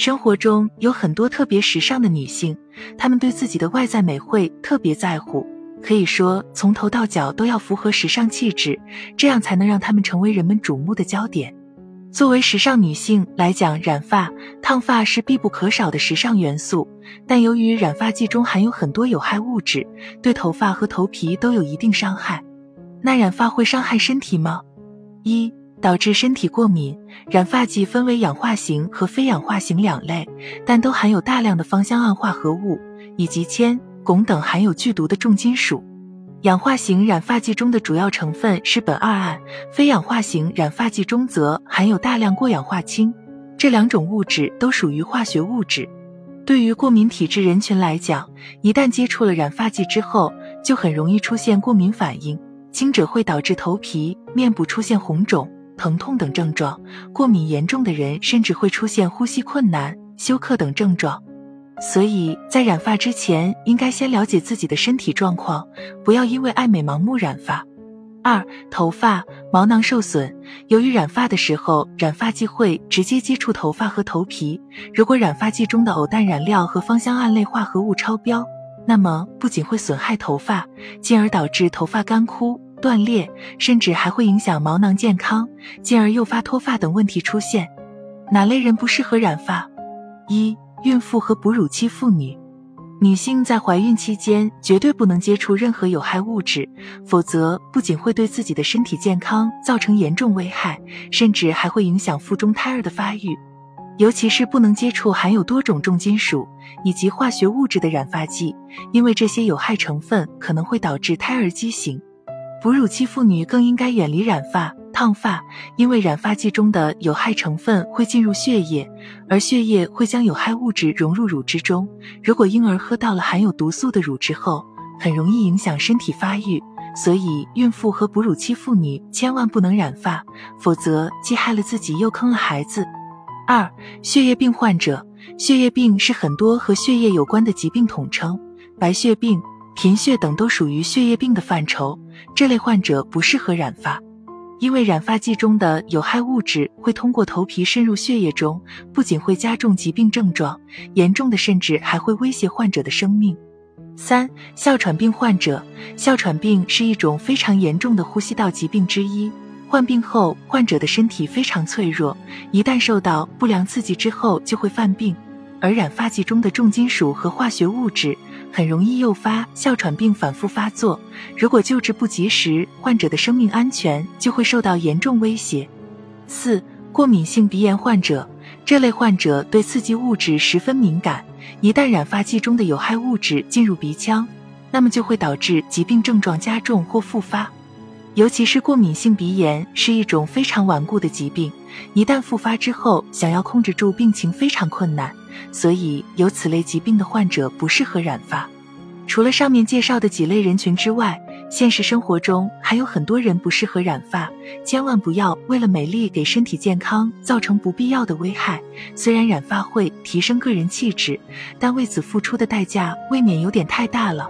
生活中有很多特别时尚的女性，她们对自己的外在美会特别在乎，可以说从头到脚都要符合时尚气质，这样才能让她们成为人们瞩目的焦点。作为时尚女性来讲，染发、烫发是必不可少的时尚元素，但由于染发剂中含有很多有害物质，对头发和头皮都有一定伤害。那染发会伤害身体吗？一导致身体过敏。染发剂分为氧化型和非氧化型两类，但都含有大量的芳香胺化合物以及铅、汞等含有剧毒的重金属。氧化型染发剂中的主要成分是苯二胺，非氧化型染发剂中则含有大量过氧化氢。这两种物质都属于化学物质。对于过敏体质人群来讲，一旦接触了染发剂之后，就很容易出现过敏反应。轻者会导致头皮、面部出现红肿、疼痛等症状；过敏严重的人甚至会出现呼吸困难、休克等症状。所以在染发之前，应该先了解自己的身体状况，不要因为爱美盲目染发。二、头发毛囊受损，由于染发的时候，染发剂会直接接触头发和头皮，如果染发剂中的偶氮染料和芳香胺类化合物超标。那么不仅会损害头发，进而导致头发干枯、断裂，甚至还会影响毛囊健康，进而诱发脱发等问题出现。哪类人不适合染发？一、孕妇和哺乳期妇女。女性在怀孕期间绝对不能接触任何有害物质，否则不仅会对自己的身体健康造成严重危害，甚至还会影响腹中胎儿的发育。尤其是不能接触含有多种重金属以及化学物质的染发剂，因为这些有害成分可能会导致胎儿畸形。哺乳期妇女更应该远离染发、烫发，因为染发剂中的有害成分会进入血液，而血液会将有害物质融入乳汁中。如果婴儿喝到了含有毒素的乳汁后，很容易影响身体发育。所以，孕妇和哺乳期妇女千万不能染发，否则既害了自己，又坑了孩子。二、血液病患者，血液病是很多和血液有关的疾病统称，白血病、贫血等都属于血液病的范畴。这类患者不适合染发，因为染发剂中的有害物质会通过头皮渗入血液中，不仅会加重疾病症状，严重的甚至还会威胁患者的生命。三、哮喘病患者，哮喘病是一种非常严重的呼吸道疾病之一。患病后，患者的身体非常脆弱，一旦受到不良刺激之后就会犯病。而染发剂中的重金属和化学物质很容易诱发哮喘病反复发作。如果救治不及时，患者的生命安全就会受到严重威胁。四、过敏性鼻炎患者，这类患者对刺激物质十分敏感，一旦染发剂中的有害物质进入鼻腔，那么就会导致疾病症状加重或复发。尤其是过敏性鼻炎是一种非常顽固的疾病，一旦复发之后，想要控制住病情非常困难，所以有此类疾病的患者不适合染发。除了上面介绍的几类人群之外，现实生活中还有很多人不适合染发，千万不要为了美丽给身体健康造成不必要的危害。虽然染发会提升个人气质，但为此付出的代价未免有点太大了。